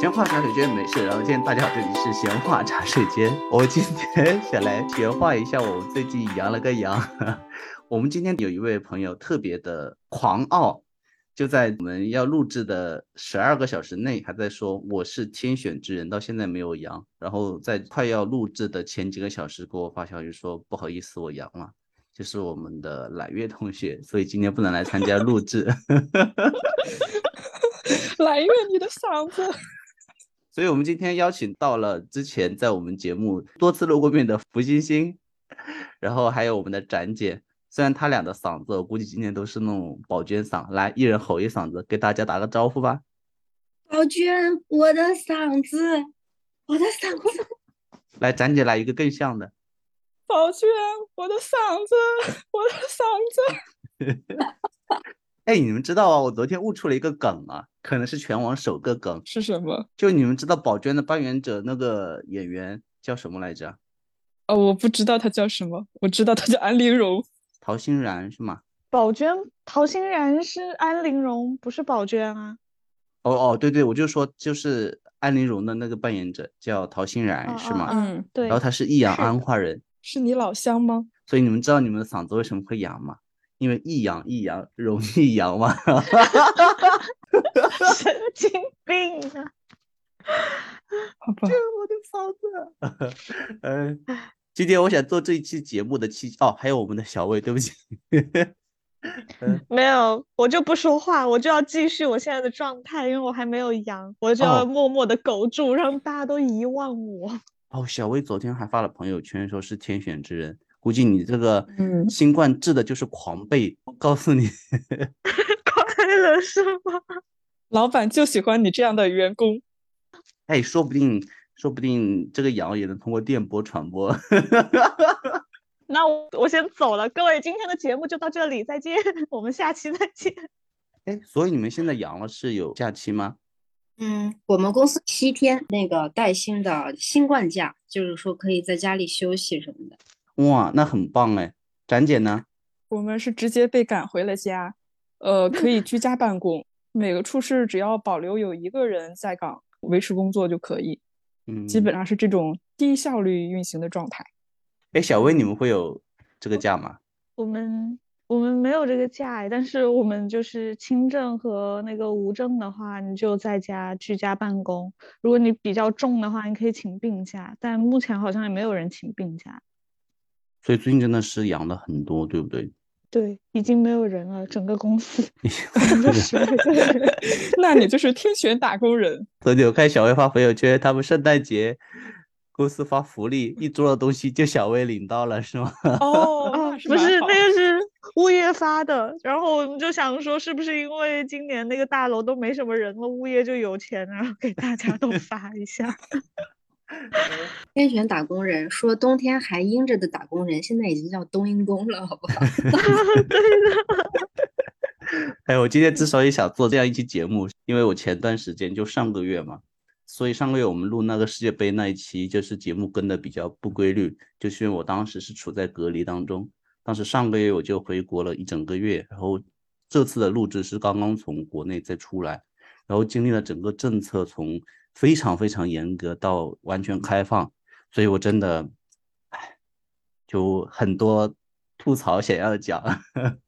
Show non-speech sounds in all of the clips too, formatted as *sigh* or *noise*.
闲话茶水间没事，然后今天大家好，这里是闲话茶水间。*laughs* 我今天想来闲话一下，我最近阳了个阳。*laughs* 我们今天有一位朋友特别的狂傲，就在我们要录制的十二个小时内，还在说我是天选之人，到现在没有阳。然后在快要录制的前几个小时给我发消息说不好意思，我阳了。就是我们的揽月同学，所以今天不能来参加录制。*laughs* 揽月，你的嗓子。所以我们今天邀请到了之前在我们节目多次露过面的福星星，然后还有我们的展姐。虽然他俩的嗓子，我估计今天都是那种宝娟嗓。来，一人吼一嗓子，给大家打个招呼吧。宝娟，我的嗓子，我的嗓子。*laughs* 来，展姐来一个更像的。宝娟，我的嗓子，我的嗓子。*laughs* 哎，你们知道啊？我昨天悟出了一个梗啊，可能是全网首个梗。是什么？就你们知道宝娟的扮演者那个演员叫什么来着？哦，我不知道他叫什么，我知道他叫安陵容。陶欣然是吗？宝娟，陶欣然是安陵容，不是宝娟啊。哦哦，对对，我就说就是安陵容的那个扮演者叫陶欣然，是吗？嗯，对。然后他是益阳安化人，是你老乡吗？所以你们知道你们的嗓子为什么会哑吗？因为一阳一阳容易阳嘛，*laughs* 神经病啊！*laughs* 好吧，我的房子。*laughs* 嗯，今天我想做这一期节目的期哦，还有我们的小魏，对不起。没有，我就不说话，我就要继续我现在的状态，因为我还没有阳，我就要默默的苟住，让大家都遗忘我。哦，小薇昨天还发了朋友圈，说是天选之人。估计你这个新冠治的就是狂背，我告诉你 *laughs* *laughs* 快乐是吗？老板就喜欢你这样的员工。哎，说不定，说不定这个羊也能通过电波传播。*laughs* 那我我先走了，各位，今天的节目就到这里，再见，我们下期再见。哎，所以你们现在阳了是有假期吗？嗯，我们公司七天那个带薪的新冠假，就是说可以在家里休息什么的。哇，那很棒哎！展姐呢？我们是直接被赶回了家，呃，可以居家办公。每个处室只要保留有一个人在岗维持工作就可以。嗯，基本上是这种低效率运行的状态。哎，小薇，你们会有这个假吗？我们我们没有这个假，但是我们就是轻症和那个无症的话，你就在家居家办公。如果你比较重的话，你可以请病假，但目前好像也没有人请病假。所以最近真的是阳了很多，对不对？对，已经没有人了，整个公司。*laughs* 那你就是天选打工人。昨天我看小薇发朋友圈，他们圣诞节公司发福利，一桌的东西就小薇领到了，是吗？哦，*laughs* 不是，那个是物业发的。然后我们就想说，是不是因为今年那个大楼都没什么人了，物业就有钱，然后给大家都发一下。*laughs* 天选打工人说，冬天还阴着的打工人，现在已经叫冬阴功了，好不好？*laughs* 对的。哎，我今天之所以想做这样一期节目，因为我前段时间就上个月嘛，所以上个月我们录那个世界杯那一期，就是节目跟的比较不规律，就是因为我当时是处在隔离当中，当时上个月我就回国了一整个月，然后这次的录制是刚刚从国内再出来，然后经历了整个政策从。非常非常严格到完全开放，所以我真的，唉，就很多吐槽想要讲。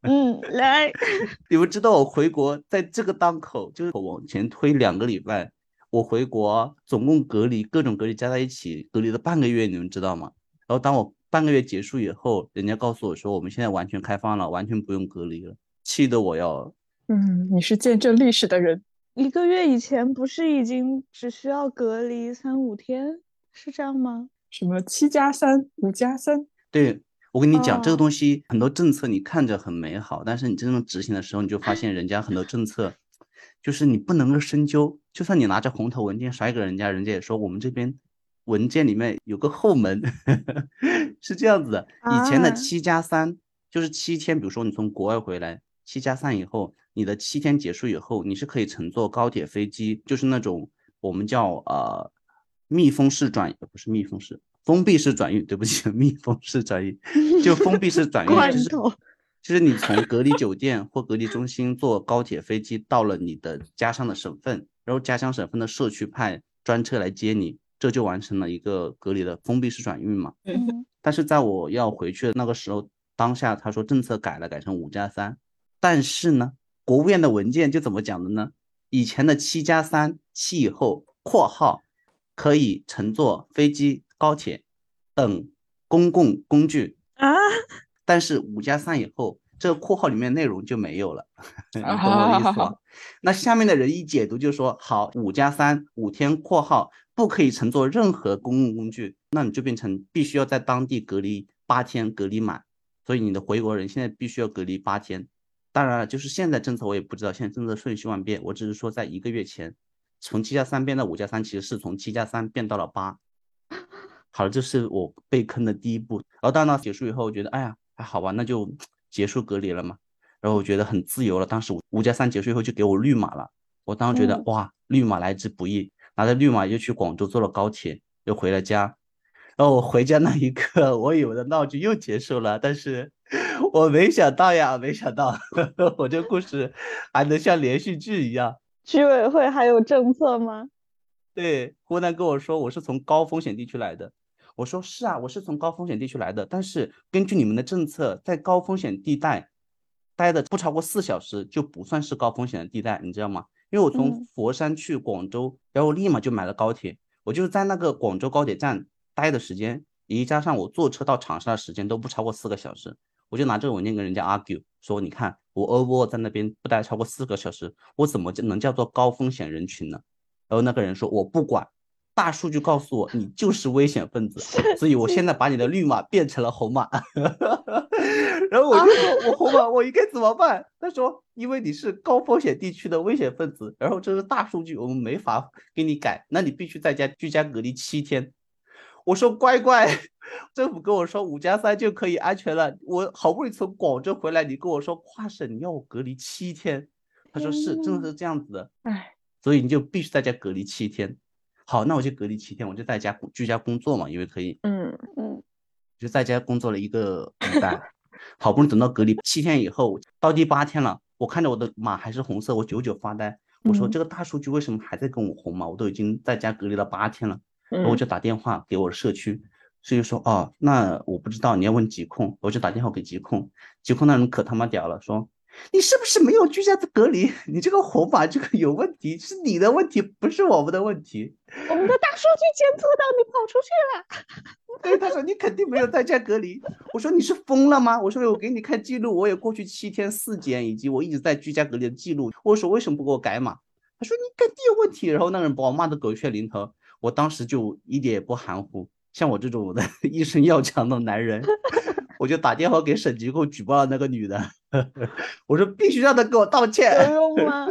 嗯，来，*laughs* 你们知道我回国在这个档口，就是往前推两个礼拜，我回国总共隔离各种隔离加在一起隔离了半个月，你们知道吗？然后当我半个月结束以后，人家告诉我说我们现在完全开放了，完全不用隔离了，气得我要……嗯，你是见证历史的人。一个月以前不是已经只需要隔离三五天，是这样吗？什么七加三、五加三？对我跟你讲，这个东西很多政策你看着很美好，但是你真正执行的时候，你就发现人家很多政策就是你不能够深究。就算你拿着红头文件甩给人家，人家也说我们这边文件里面有个后门，*laughs* 是这样子的。以前的七加三就是七天，比如说你从国外回来，七加三以后。你的七天结束以后，你是可以乘坐高铁、飞机，就是那种我们叫呃密封式转，不是密封式，封闭式转运。对不起，*laughs* 密封式转运就封闭式转运，就是 *laughs* 就是你从隔离酒店或隔离中心坐高铁、飞机到了你的家乡的省份，然后家乡省份的社区派专车来接你，这就完成了一个隔离的封闭式转运嘛。嗯但是在我要回去的那个时候，当下他说政策改了，改成五加三，但是呢，国务院的文件就怎么讲的呢？以前的七加三，七以后（括号）可以乘坐飞机、高铁等公共工具，啊，但是五加三以后，这个括号里面内容就没有了，*laughs* 你懂我的意思吧？那下面的人一解读就说，好，五加三五天（括号）不可以乘坐任何公共工具，那你就变成必须要在当地隔离八天，隔离满，所以你的回国人现在必须要隔离八天。当然了，就是现在政策我也不知道，现在政策瞬息万变，我只是说在一个月前，从七加三变到五加三，其实是从七加三变到了八。好了，这是我被坑的第一步。然后当那结束以后，我觉得，哎呀，还好吧，那就结束隔离了嘛。然后我觉得很自由了。当时五加三结束以后就给我绿码了，我当时觉得、嗯哇，绿码来之不易，拿着绿码又去广州坐了高铁，又回了家。然后我回家那一刻，我以为的闹剧又结束了，但是 *laughs* 我没想到呀，没想到 *laughs* 我这故事还能像连续剧一样。居委会还有政策吗？对，湖南跟我说我是从高风险地区来的，我说是啊，我是从高风险地区来的，但是根据你们的政策，在高风险地带待的不超过四小时就不算是高风险的地带，你知道吗？因为我从嗯佛山去广州，然后立马就买了高铁，我就是在那个广州高铁站待的时间，以及加上我坐车到长沙的时间都不超过四个小时，我就拿这个文件跟人家 argue 说，你看我 over 在那边不待超过四个小时，我怎么就能叫做高风险人群呢？然后那个人说我不管，大数据告诉我你就是危险分子，所以我现在把你的绿码变成了红码。*laughs* 然后我就说我红码我应该怎么办？他说因为你是高风险地区的危险分子，然后这是大数据，我们没法给你改，那你必须在家居家隔离七天。我说乖乖，政府跟我说五加三就可以安全了，我好不容易从广州回来，你跟我说跨省你要我隔离七天，他说是，真的是这样子的，哎，所以你就必须在家隔离七天。好，那我就隔离七天，我就在家居家工作嘛，因为可以，嗯，嗯，就在家工作了一个礼拜，好不容易等到隔离七天以后，到第八天了，我看着我的码还是红色，我久久发呆，我说嗯这个大数据为什么还在跟我红嘛？我都已经在家隔离了八天了。然后我嗯就打电话给我的社区，社区说哦，那我不知道，你要问疾控，我就打电话给疾控，疾控那人可他妈屌了，说你是不是没有居家隔离？*laughs* 你这个红码这个有问题，是你的问题，不是我们的问题。我们的大数据监测到你跑出去了。对，他说你肯定没有在家隔离。我说你是疯了吗？我说我给你看记录，我有过去七天四检以及我一直在居家隔离的记录。我说为什么不给我改码？他说你肯定有问题。然后那个人把我骂得狗血淋头，我当时就一点也不含糊。像我这种的 *laughs* 一身要强的男人，*laughs* 我就打电话给省疾控举报了那个女的。*laughs* 我说必须让她给我道歉。有用吗？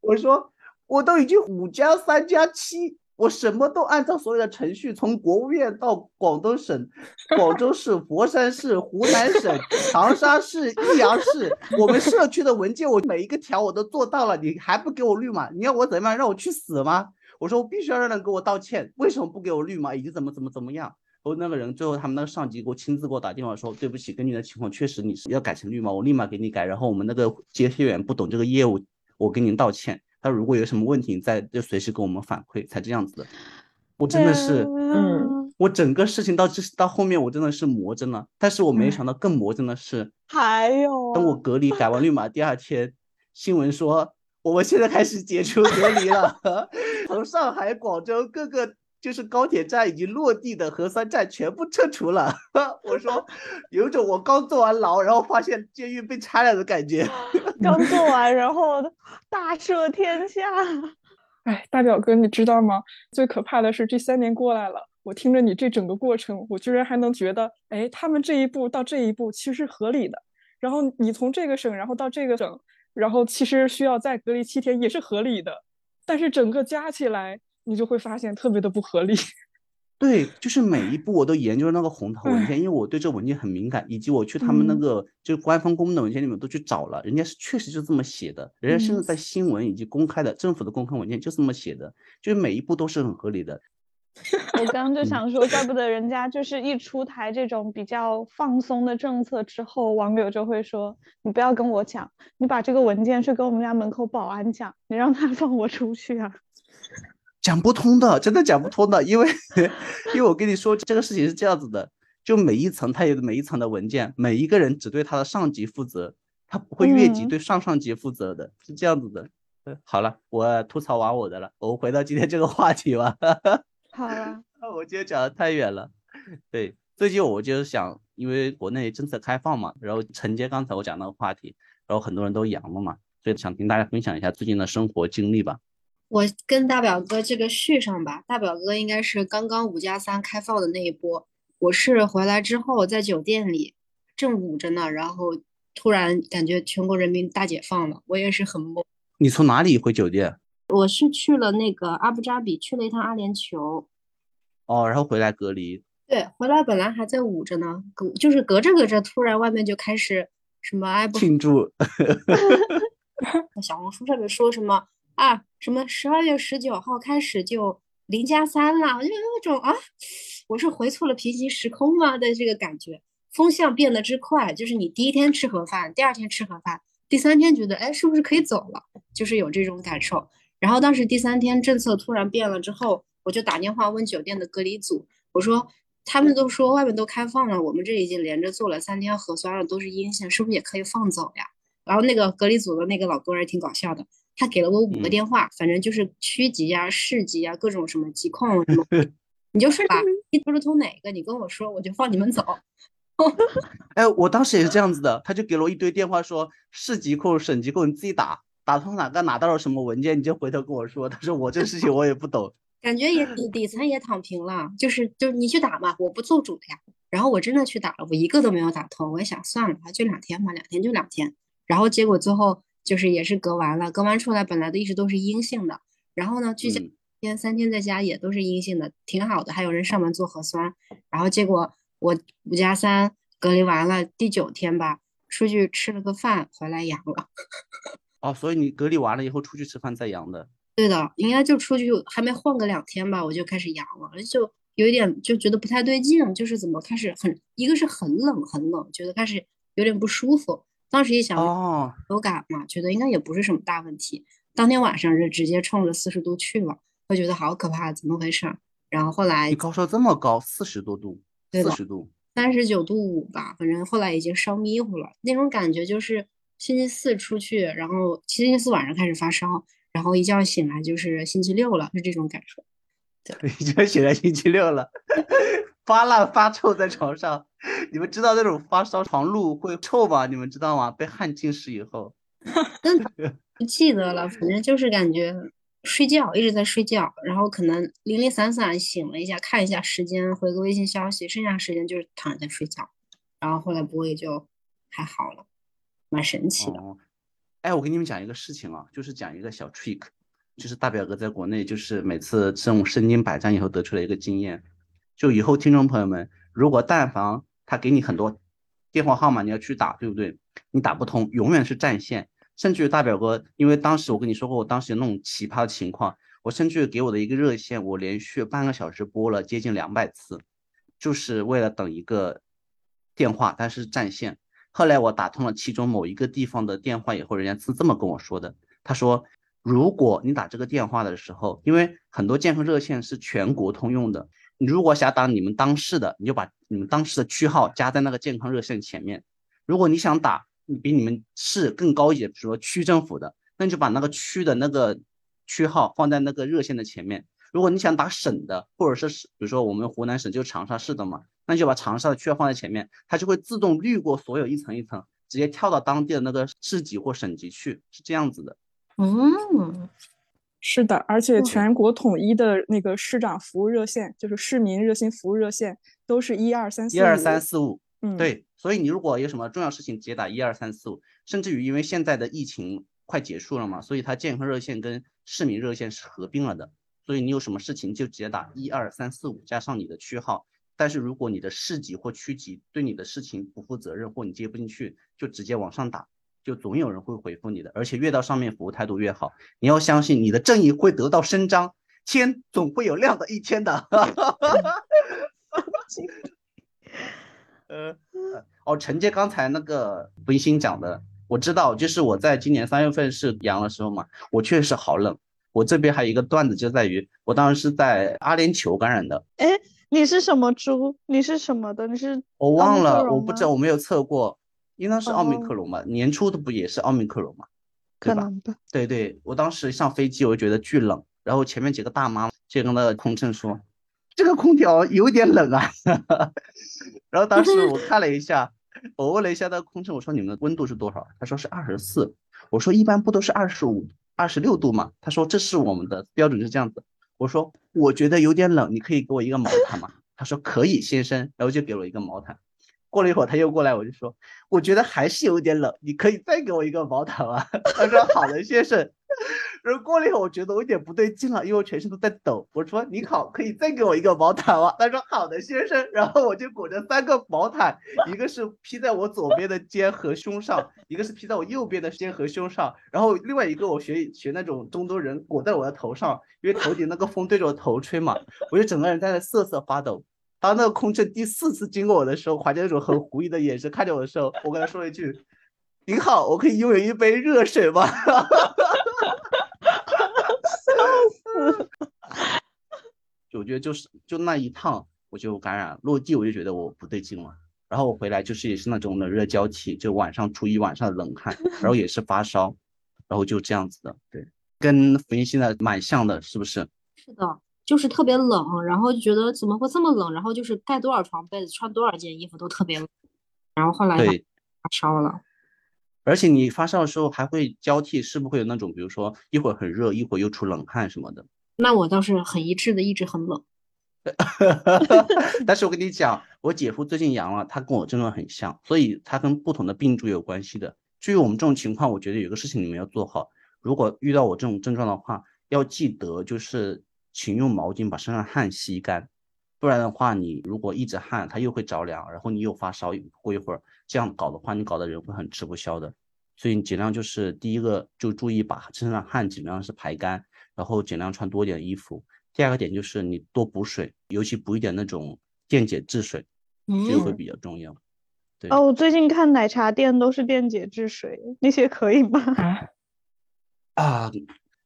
我说我都已经五加三加七，我什么都按照所有的程序，从国务院到广东省、广州市、佛山市、湖南省、长沙市、益阳市，我们社区的文件，我每一个条我都做到了，你还不给我绿码？你要我怎么样？让我去死吗？我说我必须要让人给我道歉，为什么不给我绿码？以及怎么怎么怎么样？然后那个人最后他们那个上级给我亲自给我打电话说，对不起，根据你的情况，确实你是要改成绿码，我立马给你改。然后我们那个接线员不懂这个业务，我跟您道歉。他如果有什么问题，你再就随时给我们反馈，才这样子的。我真的是，嗯，我整个事情到这到后面，我真的是魔怔了。但是我没唉想到更魔怔的是，*laughs* 还有啊等我隔离改完绿码第二天，新闻说我们现在开始解除隔离了，*laughs* 从上海、广州各个就是高铁站已经落地的核酸站全部撤除了。*laughs* 我说有种我刚坐完牢，然后发现监狱被拆了的感觉。*laughs* 刚做完，然后大赦天下。哎，大表哥，你知道吗？最可怕的是这三年过来了，我听着你这整个过程，我居然还能觉得，哎，他们这一步到这一步其实是合理的。然后你从这个省，然后到这个省，然后其实需要再隔离七天也是合理的，但是整个加起来，你就会发现特别的不合理。*laughs* 对，就是每一步我都研究了那个红头文件，因为我对这个文件很敏感，以及我去他们那嗯个就是官方公布的文件里面都去找了，人家是确实就这么写的，人家甚至嗯在新闻以及公开的政府的公开文件就这么写的，就是每一步都是很合理的。*laughs* 我刚刚就想说，怪不得人家就是一出台这种比较放松的政策之后，网友就会说：“你不要跟我讲，你把这个文件去跟我们家门口保安讲，你让他 *laughs* 放我出去啊。”讲不通的，真的讲不通的，因为 *laughs* 因为我跟你说这个事情是这样子的，就每一层它有每一层的文件，每一个人只对他的上级负责，他不会越级对上上级负责的，是这样子的。好了，我吐槽完我的了，我回到今天这个话题吧。好了，*laughs* 我今天讲的太远了。对，最近我就是想，因为国内政策开放嘛，然后承接刚才我讲那个话题，然后很多人都阳了嘛，所以想听大家分享一下最近的生活经历吧。我跟大表哥这个续上吧，大表哥应该是刚刚五加三开放的那一波，我是回来之后在酒店里正捂着呢，然后突然感觉全国人民大解放了，我也是很懵。你从哪里回酒店？我是去了那个阿布扎比，去了一趟阿联酋。哦，然后回来隔离。对，回来本来还在捂着呢，隔就是隔着隔着，突然外面就开始什么哎不庆祝。*laughs* *laughs* 小红书上面说什么啊？什么十二月十九号开始就零加三了？就有那种啊，我是回错了平行时空吗的这个感觉？风向变得之快，就是你第一天吃盒饭，第二天吃盒饭。第三天觉得，哎，是不是可以走了？就是有这种感受。然后当时第三天政策突然变了之后，我就打电话问酒店的隔离组，我说他们都说外面都开放了，我们这已经连着做了三天核酸了，都是阴性，是不是也可以放走呀？然后那个隔离组的那个老哥儿挺搞笑的，他给了我五个电话，反正就是区级呀、市级呀，各种什么疾控什么，*laughs* 你就说吧，你不是通哪个，你跟我说，我就放你们走。哎，我当时也是这样子的，他就给了我一堆电话，说市级控、省级控，你自己打，打通哪个拿到了什么文件，你就回头跟我说。他说我这事情我也不懂，感觉也底底层也躺平了，就是就你去打嘛，我不做主的呀。然后我真的去打了，我一个都没有打通。我也想算了吧，就两天嘛，两天就两天。然后结果最后就是也是隔完了，隔完出来本来都一直都是阴性的，然后呢居家天三天在家也都是阴性的，挺好的，还有人上门做核酸。然后结果。我五加三隔离完了第九天吧，出去吃了个饭，回来阳了。哦，所以你隔离完了以后出去吃饭再阳的？对的，应该就出去还没晃个两天吧，我就开始阳了，就有一点就觉得不太对劲，就是怎么开始很一个是很冷很冷，觉得开始有点不舒服。当时一想，哦，流感嘛，觉得应该也不是什么大问题。当天晚上就直接冲着四十度去了，我觉得好可怕，怎么回事？然后后来你高烧这么高，四十多度。四十度，三十九度五吧，反正后来已经烧迷糊了。那种感觉就是星期四出去，然后星期四晚上开始发烧，然后一觉醒来就是星期六了，是这种感受。对，*laughs* 一觉醒来星期六了，*laughs* 发烂发臭在床上。你们知道那种发烧床褥会臭吗？你们知道吗？被汗浸湿以后，*laughs* 不记得了，反正就是感觉。睡觉一直在睡觉，然后可能零零散散醒了一下，看一下时间，回个微信消息，剩下时间就是躺着在睡觉。然后后来不会就还好了，蛮神奇的。哎，我给你们讲一个事情啊，就是讲一个小 trick，就是大表哥在国内就是每次这种身经百战以后得出了一个经验，就以后听众朋友们，如果但凡他给你很多电话号码，你要去打，对不对？你打不通，永远是占线。甚至于大表哥，因为当时我跟你说过，我当时有那种奇葩的情况，我甚至于给我的一个热线，我连续半个小时拨了接近两百次，就是为了等一个电话，但是占线。后来我打通了其中某一个地方的电话以后，人家是这么跟我说的，他说，如果你打这个电话的时候，因为很多健康热线是全国通用的，你如果想打你们当市的，你就把你们当时的区号加在那个健康热线前面。如果你想打。你比你们市更高一些，比如说区政府的，那你就把那个区的那个区号放在那个热线的前面。如果你想打省的，或者是比如说我们湖南省就长沙市的嘛，那你就把长沙的区号放在前面，它就会自动滤过所有一层一层，直接跳到当地的那个市级或省级去，是这样子的。嗯，是的，而且全国统一的那个市长服务热线，就是市民热心服务热线，都是一二三四一二三四五。嗯，对，所以你如果有什么重要事情，直接打一二三四五，甚至于因为现在的疫情快结束了嘛，所以它健康热线跟市民热线是合并了的，所以你有什么事情就直接打一二三四五加上你的区号。但是如果你的市级或区级对你的事情不负责任或你接不进去，就直接往上打，就总有人会回复你的，而且越到上面服务态度越好。你要相信你的正义会得到伸张，天总会有亮的一天的。*laughs* 呃，哦，承接刚才那个温馨讲的，我知道，就是我在今年三月份是阳的时候嘛，我确实好冷。我这边还有一个段子，就在于我当时是在阿联酋感染的。哎，你是什么猪？你是什么的？你是我忘了，我不知道，我没有测过，应当是奥密克戎吧？年初的不也是奥密克戎吗？可能吧。对对，我当时上飞机我就觉得巨冷，然后前面几个大妈就跟那个空乘说。这个空调有点冷啊，*laughs* 然后当时我看了一下，我问了一下那个空乘，我说你们的温度是多少？他说是二十四。我说一般不都是二十五、二十六度嘛？他说这是我们的标准是这样子。我说我觉得有点冷，你可以给我一个毛毯吗？他说可以，先生，然后就给我一个毛毯。过了一会儿他又过来，我就说我觉得还是有点冷，你可以再给我一个毛毯吗？*laughs* 他说好的，先生。然后过了一会儿，我觉得我有点不对劲了，因为我全身都在抖。我说：“你好，可以再给我一个毛毯吗？”他说：“好的，先生。”然后我就裹着三个毛毯，一个是披在我左边的肩和胸上，一个是披在我右边的肩和胸上，然后另外一个我学学那种中东人裹在我的头上，因为头顶那个风对着我头吹嘛，我就整个人在那瑟瑟发抖。当那个空乘第四次经过我的时候，怀着那种很狐疑的眼神看着我的时候，我跟他说了一句：“您好，我可以拥有一杯热水吗？” *laughs* *laughs* 就我觉得就是就那一趟我就感染落地我就觉得我不对劲了，然后我回来就是也是那种冷热交替，就晚上出一晚上的冷汗，*laughs* 然后也是发烧，然后就这样子的，对，跟福音现在蛮像的，是不是？是的，就是特别冷，然后就觉得怎么会这么冷，然后就是盖多少床被子，穿多少件衣服都特别冷，然后后来对发烧了。而且你发烧的时候还会交替，是不会有那种，比如说一会儿很热，一会儿又出冷汗什么的。那我倒是很一致的，一直很冷。*laughs* 但是我跟你讲，我姐夫最近阳了，他跟我症状很像，所以他跟不同的病株有关系的。至于我们这种情况，我觉得有个事情你们要做好，如果遇到我这种症状的话，要记得就是请用毛巾把身上汗吸干，不然的话，你如果一直汗，它又会着凉，然后你又发烧，过一会儿。这样搞的话，你搞的人会很吃不消的，所以你尽量就是第一个就注意把身上汗尽量是排干，然后尽量穿多点衣服。第二个点就是你多补水，尤其补一点那种电解质水，这个会比较重要。对哦，我最近看奶茶店都是电解质水，那些可以吗？啊，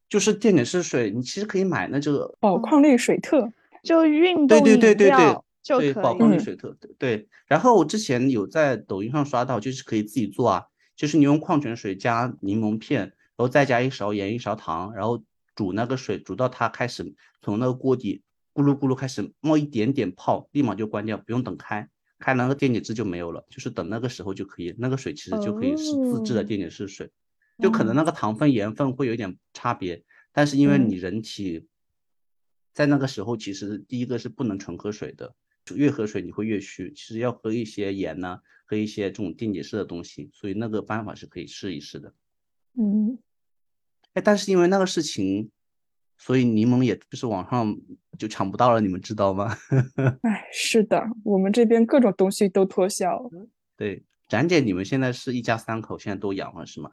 就是电解质水，你其实可以买那这个宝矿力水特，就运动对对对对对。对，宝矿力水特对。然后我之前有在抖音上刷到，就是可以自己做啊，就是你用矿泉水加柠檬片，然后再加一勺盐、一勺糖，然后煮那个水，煮到它开始从那个锅底咕噜咕噜开始冒一点点泡，立马就关掉，不用等开，开那个电解质就没有了，就是等那个时候就可以，那个水其实就可以是自制的电解质水，就可能那个糖分、盐分会有点差别，但是因为你人体在那个时候其实第一个是不能纯喝水的。越喝水你会越虚，其实要喝一些盐呢，喝一些这种电解质的东西，所以那个办法是可以试一试的。嗯，哎，但是因为那个事情，所以柠檬也就是网上就抢不到了，你们知道吗？*laughs* 哎，是的，我们这边各种东西都脱销。对，展姐，你们现在是一家三口，现在都阳了是吗？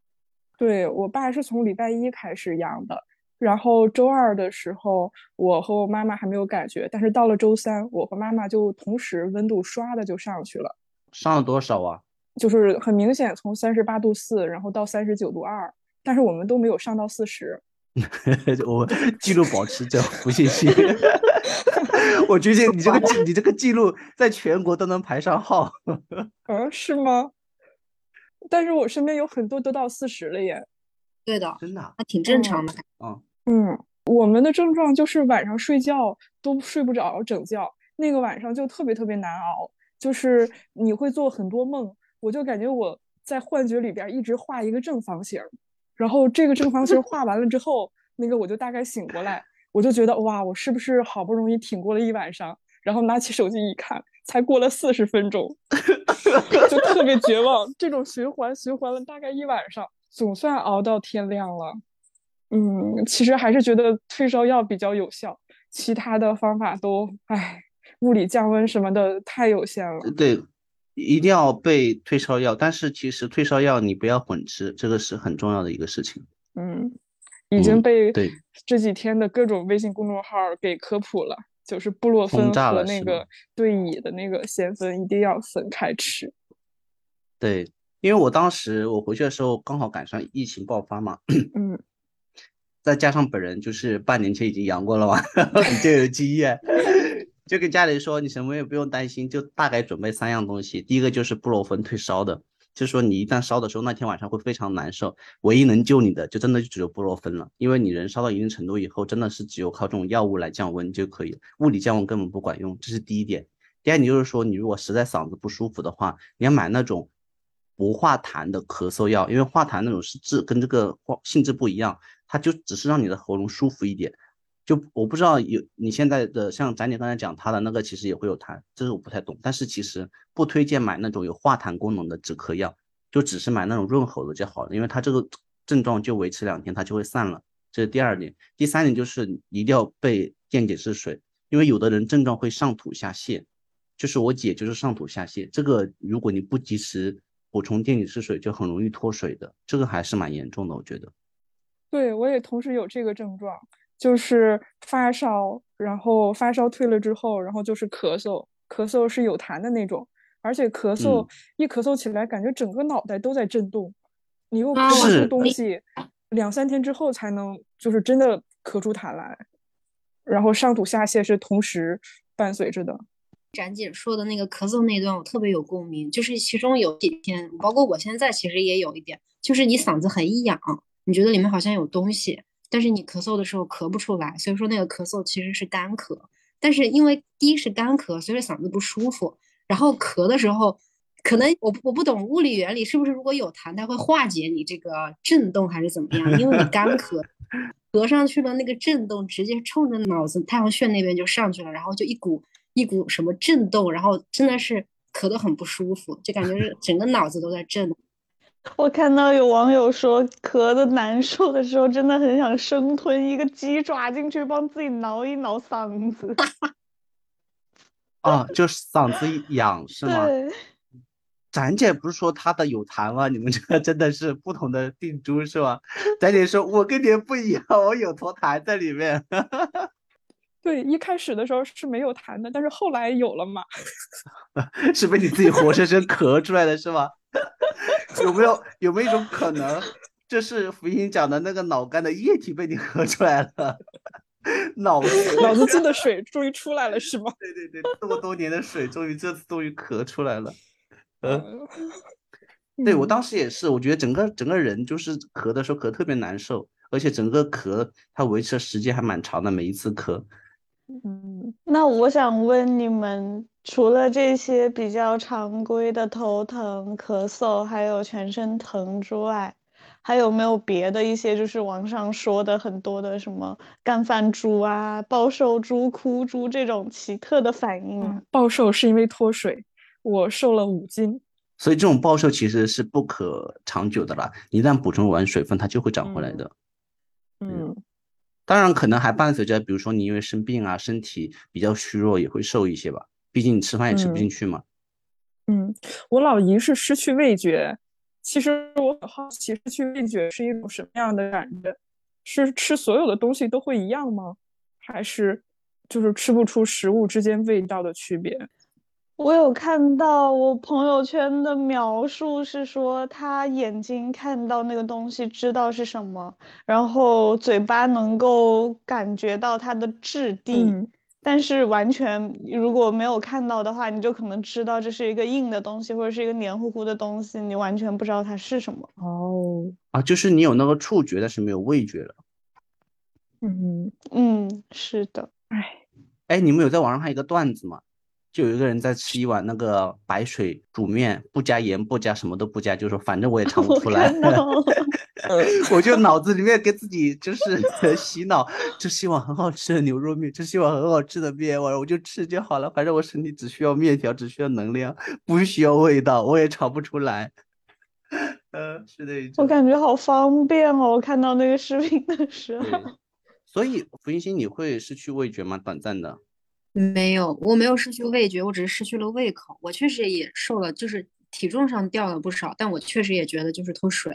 对我爸是从礼拜一开始阳的。然后周二的时候，我和我妈妈还没有感觉，但是到了周三，我和妈妈就同时温度唰的就上去了。上了多少啊？就是很明显，从三十八度四，然后到三十九度二，但是我们都没有上到四十。*laughs* 我记录保持着不信心。*laughs* 我觉得你这个记，你这个记录在全国都能排上号。嗯，是吗？但是我身边有很多都到四十了耶。对的，真的，还挺正常的。嗯嗯，我们的症状就是晚上睡觉都睡不着整觉，那个晚上就特别特别难熬，就是你会做很多梦，我就感觉我在幻觉里边一直画一个正方形，然后这个正方形画完了之后，那个我就大概醒过来，我就觉得哇，我是不是好不容易挺过了一晚上？然后拿起手机一看，才过了四十分钟，就特别绝望。这种循环循环了大概一晚上。总算熬到天亮了，嗯，其实还是觉得退烧药比较有效，其他的方法都，唉，物理降温什么的太有限了。对，一定要备退烧药，但是其实退烧药你不要混吃，这个是很重要的一个事情。嗯，已经嗯被对。这几天的各种微信公众号给科普了，就是布洛轰芬和那个对乙的那个咸酚一定要分开吃。对，因为我当时我回去的时候刚好赶上疫情爆发嘛，嗯，再加上本人就是半年前已经阳过了嘛，你 *laughs* 就有经验，就跟家里说你什么也不用担心，就大概准备三样东西。第一个就是布洛芬退烧的，就是说你一旦烧的时候，那天晚上会非常难受，唯一能救你的就真的就只有布洛芬了，因为你人烧到一定程度以后，真的是只有靠这种药物来降温就可以了，物理降温根本不管用，这是第一点。第二点就是说，你如果实在嗓子不舒服的话，你要买那种不化痰的咳嗽药，因为化痰那种是治跟这个化性质不一样，它就只是让你的喉咙舒服一点。就我不知道有你现在的像咱姐刚才讲她的那个其实也会有痰，这个我不太懂，但是其实不推荐买那种有化痰功能的止咳药，就只是买那种润喉的就好了，因为它这个症状就维持两天它就会散了，这是第二点。第三点就是一定要备电解质水，因为有的人症状会上吐下泻，就是我姐就是上吐下泻，这个如果你不及时补充电解质水，就很容易脱水的，这个还是蛮严重的，我觉得。对，我也同时有这个症状，就是发烧，然后发烧退了之后，然后就是咳嗽，咳嗽是有痰的那种，而且咳嗽、嗯一咳嗽起来，感觉整个脑袋都在震动，你又不是出东西，两三天之后才能就是真的咳出痰来，然后上吐下泻是同时伴随着的。展姐说的那个咳嗽那段，我特别有共鸣。就是其中有几天，包括我现在其实也有一点，就是你嗓子很痒，你觉得里面好像有东西，但是你咳嗽的时候咳不出来，所以说那个咳嗽其实是干咳。但是因为第一是干咳，所以嗓子不舒服，然后咳的时候，可能我我不懂物理原理，是不是如果有痰，它会化解你这个震动还是怎么样？因为你干咳，咳上去了，那个震动直接冲着脑子太阳穴那边就上去了，然后就一股一股什么震动，然后真的是咳得很不舒服，就感觉是整个脑子都在震。*laughs* 我看到有网友说，咳的难受的时候，真的很想生吞一个鸡爪进去，帮自己挠一挠嗓子。啊，*laughs* 就是嗓子痒是吗？对，展姐不是说她的有痰吗？你们这个真的是不同的病株是吧？展姐说，我跟你们不一样，我有坨痰在里面。*laughs* 对，一开始的时候是没有痰的，但是后来有了嘛。是被你自己活生生咳出来的是吗？*laughs* 有没有有没有一种可能，这是福音讲的那个脑干的液体被你喝出来了？脑子脑子进的水终于出来了，是吗？对对对，这么多年的水，终于这次终于咳出来了。嗯，对我嗯当时也是，我觉得整个整个人就是咳的时候咳特别难受，而且整个咳它维持的时间还蛮长的，每一次咳。嗯，那我想问你们，除了这些比较常规的头疼、咳嗽，还有全身疼之外，还有没有别的一些就是网上说的很多的什么干饭猪啊、暴瘦猪、哭猪这种奇特的反应暴瘦是因为脱水，我瘦了五斤。所以这种暴瘦其实是不可长久的啦，一旦补充完水分，它就会长回来嗯的。嗯当然，可能还伴随着，比如说你因为生病啊，身体比较虚弱，也会瘦一些吧。毕竟你吃饭也吃不进嗯去嘛。嗯，我老姨是失去味觉，其实我很好奇，失去味觉是一种什么样的感觉？是吃所有的东西都会一样吗？还是就是吃不出食物之间味道的区别？我有看到我朋友圈的描述是说，他眼睛看到那个东西知道是什么，然后嘴巴能够感觉到它的质地，嗯但是完全如果没有看到的话，你就可能知道这是一个硬的东西或者是一个黏糊糊的东西，你完全不知道它是什么。哦，啊，就是你有那个触觉，但是没有味觉了。嗯，嗯，是的。哎，哎，你们有在网上看一个段子吗？就有一个人在吃一碗那个白水煮面，不加盐，不加什么都不加，就说反正我也尝不出来 *laughs* 我就脑子里面给自己就是 *laughs* 洗脑，就是一碗很好吃的牛肉面，就是一碗很好吃的面，我我就吃就好了，反正我身体只需要面条，只需要能量，不需要味道，我也尝不出来。呃，是的。我感觉好方便哦！我看到那个视频的时候，所以福星星你会失去味觉吗？短暂的。没有，我没有失去味觉，我只是失去了胃口。我确实也瘦了，就是体重上掉了不少，但我确实也觉得就是脱水。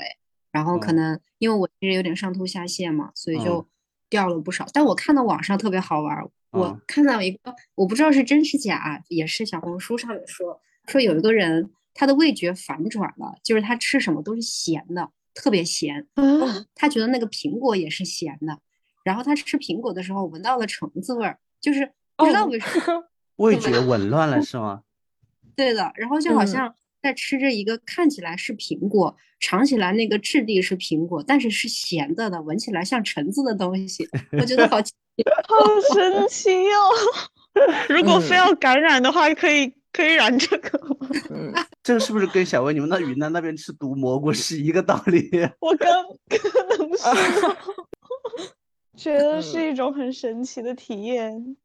然后可嗯能因为我其实有点上吐下泻嘛，所以嗯就掉了不少。但我看到网上特别好玩儿，我嗯看到一个我不知道是真是假，也是小红书上面说说有一个人他的味觉反转了，就是他吃什么都是咸的，特别咸。啊，他觉得那个苹果也是咸的，然后他吃苹果的时候闻到了橙子味儿，就是不知道哦为什么。味觉紊乱了是吗？*laughs* 对的，然后就好嗯像在吃着一个看起来是苹果，尝起来那个质地是苹果，但是是咸的的，闻起来像橙子的东西，我觉得好奇 *laughs* 好神奇哦！*laughs* 如果非嗯要感染的话，可以可以染这个吗？嗯，这个是不是跟小薇你们那云南那边吃毒蘑菇是一个道理？我刚可能是觉得是嗯一种很神奇的体验。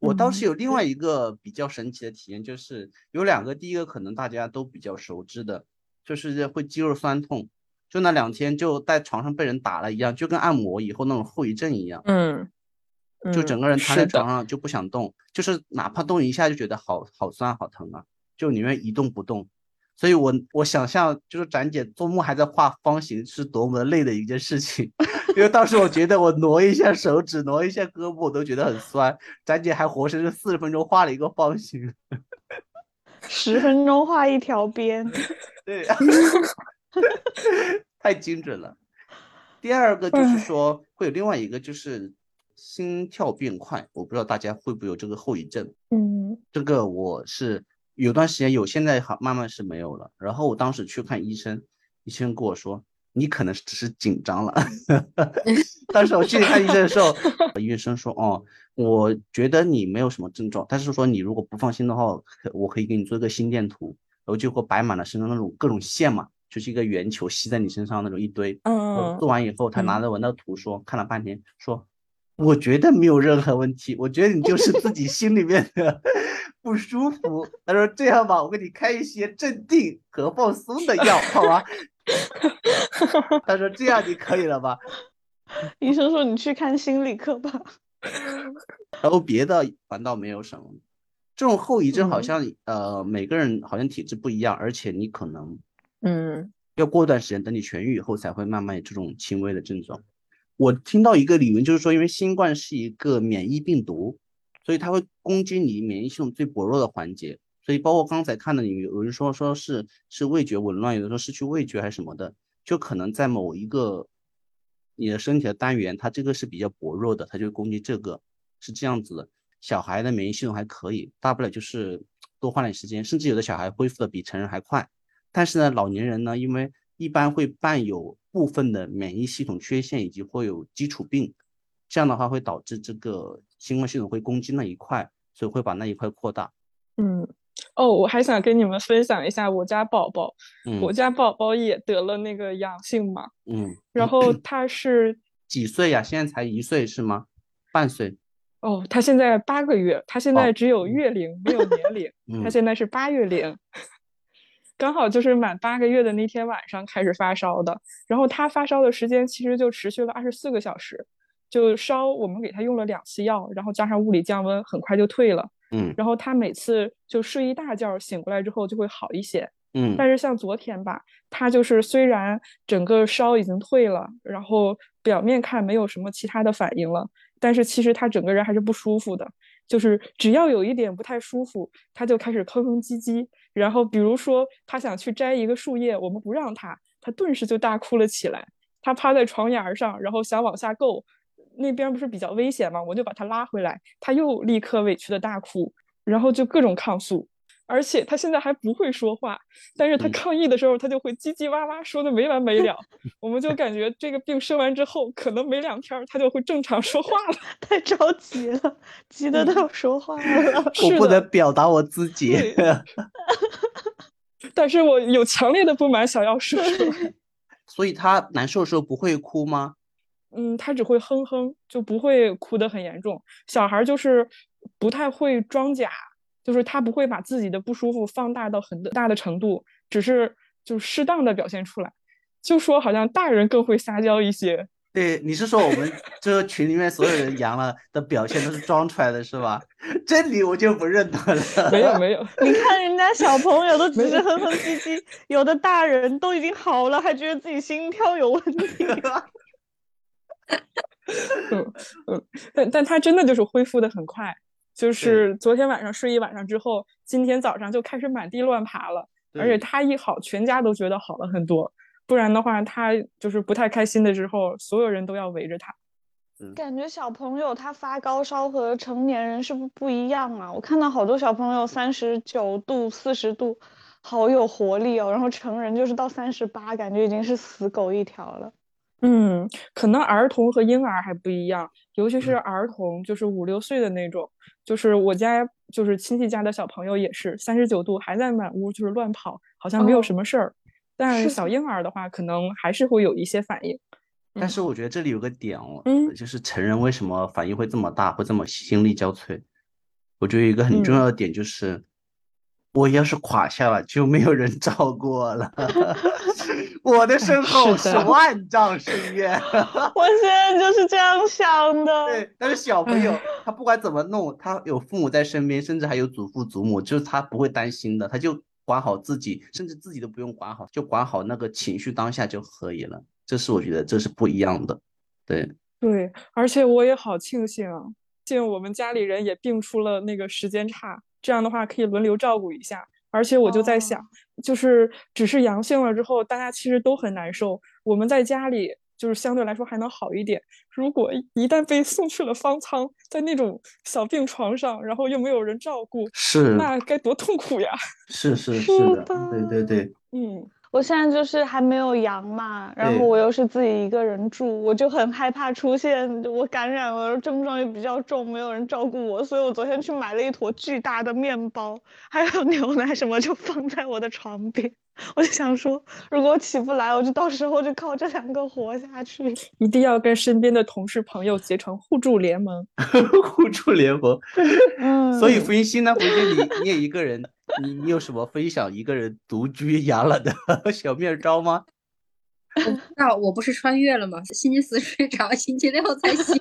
我倒是嗯有另外一个比较神奇的体验，就是有两个，第一个可能大家都比较熟知的，就是会肌肉酸痛，就那两天就在床上被人打了一样，就跟按摩以后那种后遗症一样，嗯，就嗯整个人瘫在床上就不想动，就是哪怕动一下就觉得好好酸好疼啊，就宁愿一动不动。所以我我想象就是展姐做梦还在画方形是多么累的一件事情，因为当时我觉得我挪一下手指，挪一下胳膊，我都觉得很酸。展姐还活生生四十分钟画了一个方形，*laughs* 十分钟画一条边，对 *laughs* *laughs* 太精准了。第二个就是说会有另外一个就是心跳变快，我不知道大家会不会有这个后遗症。嗯这个我是有段时间有，现在好慢慢是没有了。然后我当时去看医生，医生跟我说，你可能是只是紧张了。*laughs* 当时我去看医生的时候，医生说，哦，我觉得你没有什么症状，但是说你如果不放心的话，我可以给你做一个心电图，然后就给我摆满了身上那种各种线嘛，就是一个圆球吸在你身上那种一堆。我嗯做完以后，他拿嗯着我那图说，看了半天，说我觉得没有任何问题，我觉得你就是自己 *laughs* 心里面的不舒服。他说这样吧，我给你开一些镇定和放松的药，好吧？*laughs* 他说这样你可以了吧？*laughs* 医生说你去看心理科吧。然后别的反倒没有什么。这种后遗症好嗯像、呃每个人好像体质不一样，而且你可能嗯要过段时间，等你痊愈以后才会慢慢有这种轻微的症状。我听到一个理论，就是说，因为新冠是一个免疫病毒，所以它会攻击你免疫系统最薄弱的环节。所以包括刚才看的，你有人说说是是味觉紊乱，有的说失去味觉还是什么的，就可能在某一个你的身体的单元，它这个是比较薄弱的，它就攻击这个，是这样子的。小孩的免疫系统还可以，大不了就是多花点时间，甚至有的小孩恢复的比成人还快。但是呢，老年人呢，因为一般会伴有部分的免疫系统缺陷，以及会有基础病，这样的话会导致这个新冠系统会攻击那一块，所以会把那一块扩大。嗯。哦，我还想跟你们分享一下我家宝宝，嗯我家宝宝也得了那个阳性嘛，嗯，然后他是 *clears throat* 几岁呀？现在才一岁是吗？半岁。哦，他现在八个月，他现哦在只有月龄，没有年龄，*laughs* 他嗯现在是八月龄，刚好就是满八个月的那天晚上开始发烧的。然后他发烧的时间其实就持续了二十四个小时，就烧我们给他用了两次药，然后加上物理降温，很快就退了。嗯然后他每次就睡一大觉，醒过来之后就会好一些。嗯但是像昨天吧，他就是虽然整个烧已经退了，然后表面看没有什么其他的反应了，但是其实他整个人还是不舒服的。就是只要有一点不太舒服，他就开始吭吭唧唧。然后比如说他想去摘一个树叶，我们不让他，他顿时就大哭了起来。他趴在床沿上，然后想往下够，那边不是比较危险吗？我就把他拉回来，他又立刻委屈的大哭，然后就各种抗诉。而且他现在还不会说话，但是他嗯抗议的时候，他就会叽叽哇哇说的没完没了。我们就感觉这个病生完之后，可能没两天他就会正常说话了。*laughs* 太着急了，急得都要说话了。*laughs* 我不能表达我自己。*laughs* 但是我有强烈的不满想要说出来。所以他难受的时候不会哭吗？嗯，他只会哼哼，就不会哭得很严重。小孩儿就是不太会装假，就是他不会把自己的不舒服放大到很大的程度，只是就适当的表现出来。就说好像大人更会撒娇一些，对，你是说我们这群里面所有人阳了的表现都是装出来的，是吧？这里我就不认得了。没 *laughs* 有没有，你看人家小朋友都 *laughs* 只是哼哼唧唧，有的大人都已经好了，还觉得自己心跳有问题。*laughs* 嗯嗯，但但他真的就是恢复的很快，就是昨天晚上睡一晚上之后，今天早上就开始满地乱爬了，而且他一好，全家都觉得好了很多。不然的话，他就是不太开心的时候，所有人都要围着他。感觉小朋友他发高烧和成年人是不是不一样啊？我看到好多小朋友三十九度、四十度，好有活力哦。然后成人就是到三十八，感觉已经是死狗一条了。嗯，可能儿童和婴儿还不一样，尤其是儿童，就是五六岁的那种。就是我家就是亲戚家的小朋友也是三十九度还在满屋就是乱跑，好像没有什么事儿。但小婴儿的话，可能还是会有一些反应。但是我觉得这里有个点哦，嗯，就是成人为什么反应会这么大，会这么心力交瘁？我觉得一个很重要的点就是，我要是垮下了，就没有人 *laughs* 照顾我了。*laughs* 我的身后是万丈深渊。*laughs* 我现在就是这样想的。对，但是小朋友他不管怎么弄，他有父母在身边，甚至还有祖父祖母，就是他不会担心的，他就。管好自己，甚至自己都不用管好，就管好那个情绪当下就可以了。这是我觉得这是不一样的，对对。而且我也好庆幸，幸我们家里人也病出了那个时间差，这样的话可以轮流照顾一下。而且我就在想，就是只是阳性了之后，大家其实都很难受。我们在家里。就是相对来说还能好一点。如果一旦被送去了方舱，在那种小病床上，然后又没有人照顾，是那该多痛苦呀！是是是的，对对对，嗯。我现在就是还没有阳嘛，然后我又是自己一个人住，我就很害怕出现我感染了，症状也比较重，没有人照顾我，所以我昨天去买了一坨巨大的面包，还有牛奶什么，就放在我的床边。我就想说，如果起不来，我就到时候就靠这两个活下去。一定要跟身边的同事朋友结成互助联盟，*laughs* 互助联盟。*laughs* 嗯，所以福音心呢，福音你你也一个人。你你有什么分享一个人独居养老的 *laughs* 小妙招吗？那我不是穿越了吗？星期四睡着，星期六才醒。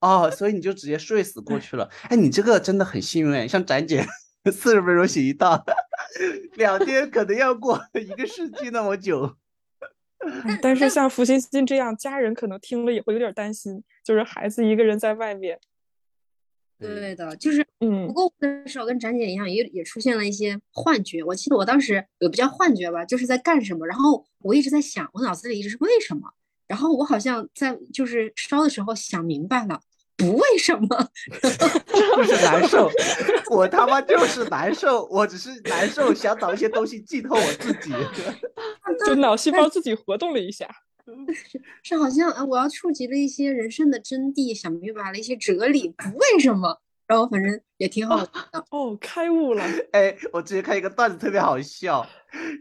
哦，所以你就直接睡死过去了。哎，你这个真的很幸运，像展姐四十分钟写一道，两天可能要过一个世纪那么久。但是像福星星这样，家人可能听了也会有点担心，就是孩子一个人在外面。对的，就是，嗯，不过那时候跟展姐一样，也也出现了一些幻觉。我记得我当时也不叫幻觉吧，就是在干什么，然后我一直在想，我脑子里一直是为什么，然后我好像在就是烧的时候想明白了，不为什么，*laughs* 就是难受，*laughs* 我他妈就是难受，我只是难受，想找一些东西寄托我自己，*laughs* 就脑细胞自己活动了一下。是是，好像啊，我要触及了一些人生的真谛，想明白了一些哲理，不为什么，然后反正也挺好的。哦，开悟了。哎，我之前看一个段子特别好笑，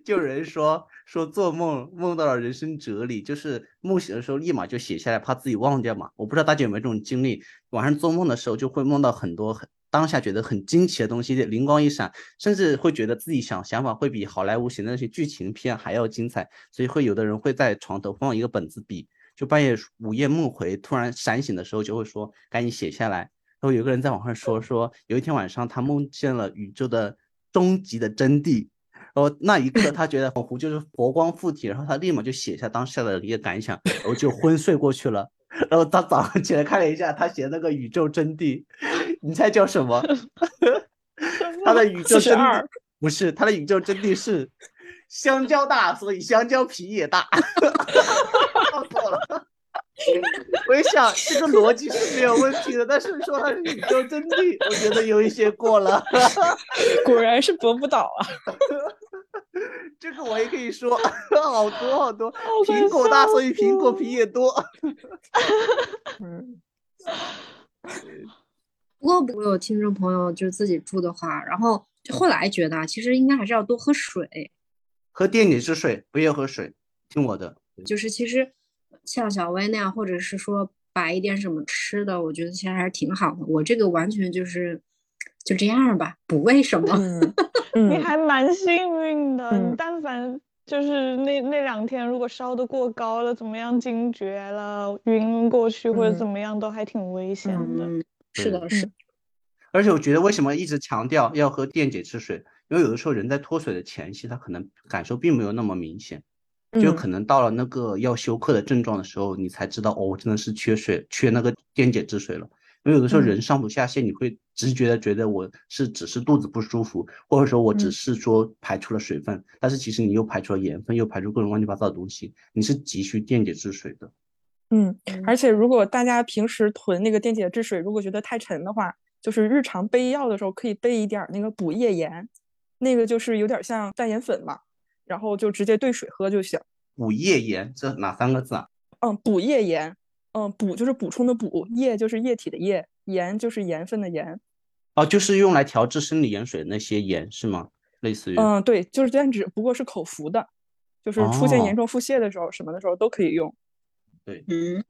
就有人说说做梦梦到了人生哲理，就是梦醒的时候立马就写下来，怕自己忘掉嘛。我不知道大家有没有这种经历，晚上做梦的时候就会梦到很多很。当下觉得很惊奇的东西，灵光一闪，甚至会觉得自己想想法会比好莱坞写的那些剧情片还要精彩，所以会有的人会在床头放一个本子笔，就半夜午夜梦回，突然闪醒的时候就会说赶紧写下来。然后有个人在网上说说，有一天晚上他梦见了宇宙的终极的真谛，然后那一刻他觉得仿佛就是佛光附体，然后他立马就写下当下的一个感想，然后就昏睡过去了。*laughs* 然后他早上起来看了一下，他写那个宇宙真谛，你猜叫什么？*laughs* 他的宇宙真谛不是他的宇宙真谛是香蕉大，所以香蕉皮也大。错了，我一想这个逻辑是没有问题的，但是说他是宇宙真谛，我觉得有一些过了。果然是博不倒啊！这个我也可以说，*laughs* 好多好多，苹果大，所以苹果皮也多。*laughs* 嗯，*laughs* 不过我有听众朋友就是自己住的话，然后后来觉得其实应该还是要多喝水，喝电解质水，不要喝水。听我的，就是其实像小薇那样，或者是说摆一点什么吃的，我觉得其实还是挺好的。我这个完全就是就这样吧，不为什么。你还蛮幸运的，你但凡就是那那两天如果烧的过高了，怎么样惊厥了，晕过去或者怎么样，都还挺危险的。嗯，是的，是。而且我觉得为什么一直强调要喝电解质水？因为有的时候人在脱水的前期，他可能感受并没有那么明显，就可能到了那个要休克的症状的时候，你才知道哦，真的是缺水，缺那个电解质水了。因为有的时候人上吐下泻，你会直觉的觉得我是只是肚子不舒服，或者说我只是说排出了水分，但是其实你又排出了盐分，又排出各种乱七八糟的东西，你是急需电解质水的。嗯，而且如果大家平时囤那个电解质水，如果觉得太沉的话，就是日常备药的时候可以备一点那个补液盐，那个就是有点像淡盐粉嘛，然后就直接兑水喝就行。补液盐这哪三个字啊？嗯，补液盐。嗯，补就是补充的补，液就是液体的液，盐就是盐分的盐。哦，就是用来调制生理盐水那些盐是吗？类似于？嗯，对，就是这样，只不过是口服的，就是出现严重腹泻的时候，什么的时候都可以用。对，嗯。